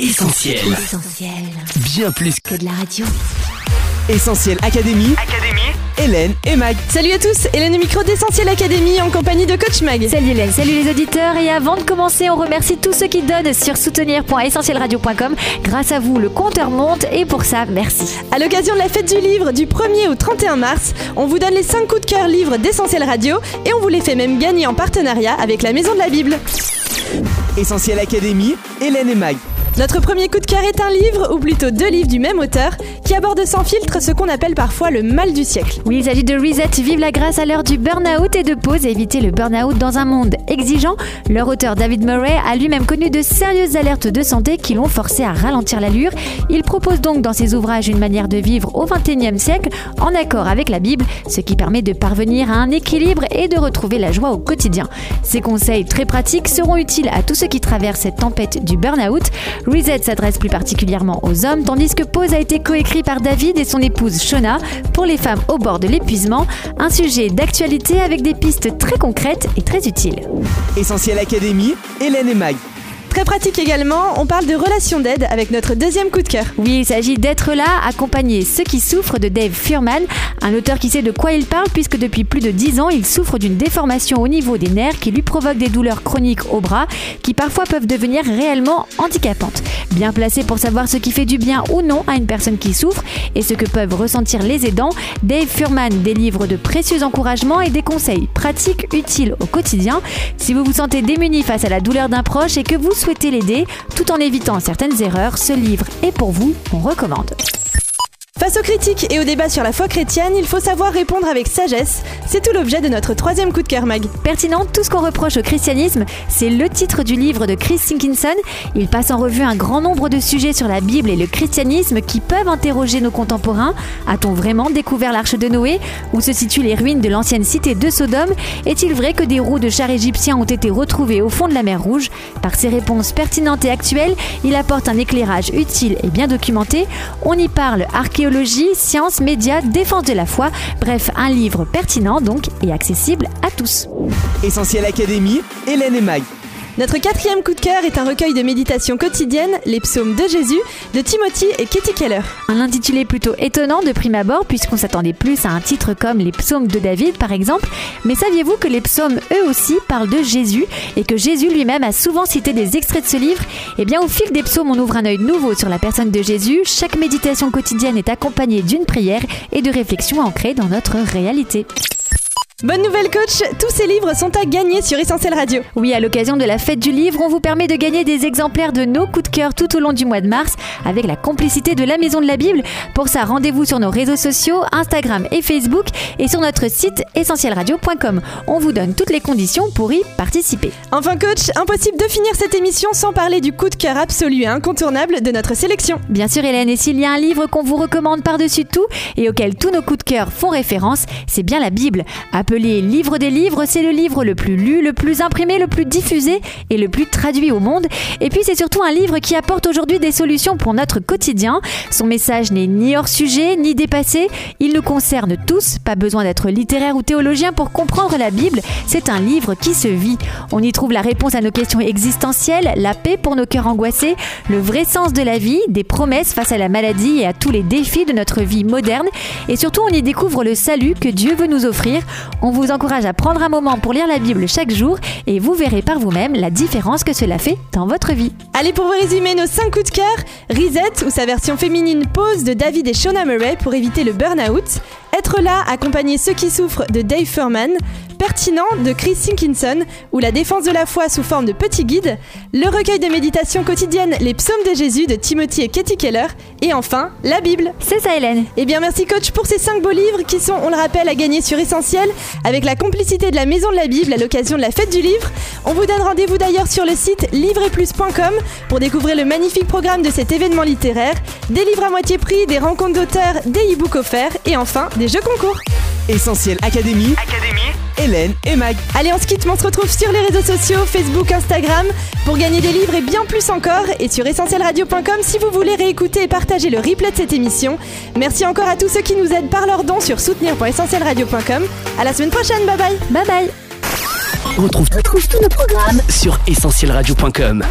Essentiel. Essentiel. Bien plus Que de la radio. Essentiel Académie. Académie. Hélène et Mag. Salut à tous, Hélène au micro d'Essentiel Académie en compagnie de Coach Mag. Salut Hélène, salut les auditeurs et avant de commencer, on remercie tous ceux qui donnent sur soutenir.essentielradio.com. Grâce à vous, le compteur monte et pour ça, merci. À l'occasion de la fête du livre du 1er au 31 mars, on vous donne les 5 coups de cœur livres d'Essentiel Radio et on vous les fait même gagner en partenariat avec la Maison de la Bible. Essentiel Académie. Hélène et Mag. Notre premier coup de cœur est un livre, ou plutôt deux livres du même auteur, qui aborde sans filtre ce qu'on appelle parfois le mal du siècle. Oui, il s'agit de Reset, Vive la grâce à l'heure du burn-out et de pause et éviter le burn-out dans un monde exigeant. Leur auteur David Murray a lui-même connu de sérieuses alertes de santé qui l'ont forcé à ralentir l'allure. Il propose donc dans ses ouvrages une manière de vivre au XXIe siècle en accord avec la Bible, ce qui permet de parvenir à un équilibre et de retrouver la joie au quotidien. Ces conseils très pratiques seront utiles à tous ceux qui traversent cette tempête du burn-out. Reset s'adresse plus particulièrement aux hommes, tandis que Pause a été coécrit par David et son épouse Shona pour les femmes au bord de l'épuisement, un sujet d'actualité avec des pistes très concrètes et très utiles. Essentiel Académie. Hélène et Mag. Très pratique également, on parle de relations d'aide avec notre deuxième coup de cœur. Oui, il s'agit d'être là, accompagner ceux qui souffrent de Dave Furman, un auteur qui sait de quoi il parle puisque depuis plus de 10 ans, il souffre d'une déformation au niveau des nerfs qui lui provoque des douleurs chroniques au bras qui parfois peuvent devenir réellement handicapantes. Bien placé pour savoir ce qui fait du bien ou non à une personne qui souffre et ce que peuvent ressentir les aidants, Dave Furman délivre de précieux encouragements et des conseils pratiques utiles au quotidien. Si vous vous sentez démuni face à la douleur d'un proche et que vous souhaitez l'aider tout en évitant certaines erreurs, ce livre est pour vous, on recommande. Face aux critiques et aux débats sur la foi chrétienne, il faut savoir répondre avec sagesse. C'est tout l'objet de notre troisième coup de cœur mag. Pertinent, tout ce qu'on reproche au christianisme, c'est le titre du livre de Chris Sinkinson. Il passe en revue un grand nombre de sujets sur la Bible et le christianisme qui peuvent interroger nos contemporains. A-t-on vraiment découvert l'arche de Noé Où se situent les ruines de l'ancienne cité de Sodome? Est-il vrai que des roues de chars égyptiens ont été retrouvées au fond de la mer Rouge? Par ses réponses pertinentes et actuelles, il apporte un éclairage utile et bien documenté. On y parle archéologie, sciences, médias, défense de la foi. Bref, un livre pertinent donc et accessible à tous. Essentiel Académie. Hélène et Mag. Notre quatrième coup de cœur est un recueil de méditation quotidienne, les psaumes de Jésus, de Timothy et Katie Keller. Un intitulé plutôt étonnant de prime abord puisqu'on s'attendait plus à un titre comme les psaumes de David par exemple, mais saviez-vous que les psaumes eux aussi parlent de Jésus et que Jésus lui-même a souvent cité des extraits de ce livre? Eh bien au fil des psaumes on ouvre un œil nouveau sur la personne de Jésus, chaque méditation quotidienne est accompagnée d'une prière et de réflexions ancrées dans notre réalité. Bonne nouvelle coach, tous ces livres sont à gagner sur Essentiel Radio. Oui, à l'occasion de la fête du livre, on vous permet de gagner des exemplaires de nos coups de cœur tout au long du mois de mars avec la complicité de la Maison de la Bible. Pour ça, rendez-vous sur nos réseaux sociaux, Instagram et Facebook et sur notre site essentielradio.com. On vous donne toutes les conditions pour y participer. Enfin coach, impossible de finir cette émission sans parler du coup de cœur absolu et incontournable de notre sélection. Bien sûr Hélène, et s'il y a un livre qu'on vous recommande par-dessus tout et auquel tous nos coups de cœur font référence, c'est bien la Bible. Appelé Livre des livres, c'est le livre le plus lu, le plus imprimé, le plus diffusé et le plus traduit au monde. Et puis c'est surtout un livre qui apporte aujourd'hui des solutions pour notre quotidien. Son message n'est ni hors sujet, ni dépassé. Il nous concerne tous. Pas besoin d'être littéraire ou théologien pour comprendre la Bible. C'est un livre qui se vit. On y trouve la réponse à nos questions existentielles, la paix pour nos cœurs angoissés, le vrai sens de la vie, des promesses face à la maladie et à tous les défis de notre vie moderne. Et surtout, on y découvre le salut que Dieu veut nous offrir. On vous encourage à prendre un moment pour lire la Bible chaque jour et vous verrez par vous-même la différence que cela fait dans votre vie. Allez pour vous résumer nos 5 coups de cœur, Reset ou sa version féminine Pause de David et Shona Murray pour éviter le burn-out, Être là, accompagner ceux qui souffrent de Dave Furman, Pertinent de Chris Sinkinson ou La défense de la foi sous forme de petit guide, le recueil de méditation quotidienne Les psaumes de Jésus de Timothy et Katie Keller et enfin la Bible. C'est ça Hélène. Eh bien merci coach pour ces 5 beaux livres qui sont, on le rappelle, à gagner sur Essentiel avec la complicité de la Maison de la Bible à l'occasion de la fête du livre. On vous donne rendez-vous d'ailleurs sur le site livreetplus.com pour découvrir le magnifique programme de cet événement littéraire, des livres à moitié prix, des rencontres d'auteurs, des e-books offerts et enfin des jeux concours. Essentiel Académie. Académie. Hélène et Mag. Allez, on se quitte, mais on se retrouve sur les réseaux sociaux, Facebook, Instagram, pour gagner des livres et bien plus encore, et sur essentielradio.com si vous voulez réécouter et partager le replay de cette émission. Merci encore à tous ceux qui nous aident par leurs dons sur soutenir.essentielradio.com. À la semaine prochaine, bye bye Bye bye On retrouve Retrouve tous nos programmes sur essentielradio.com.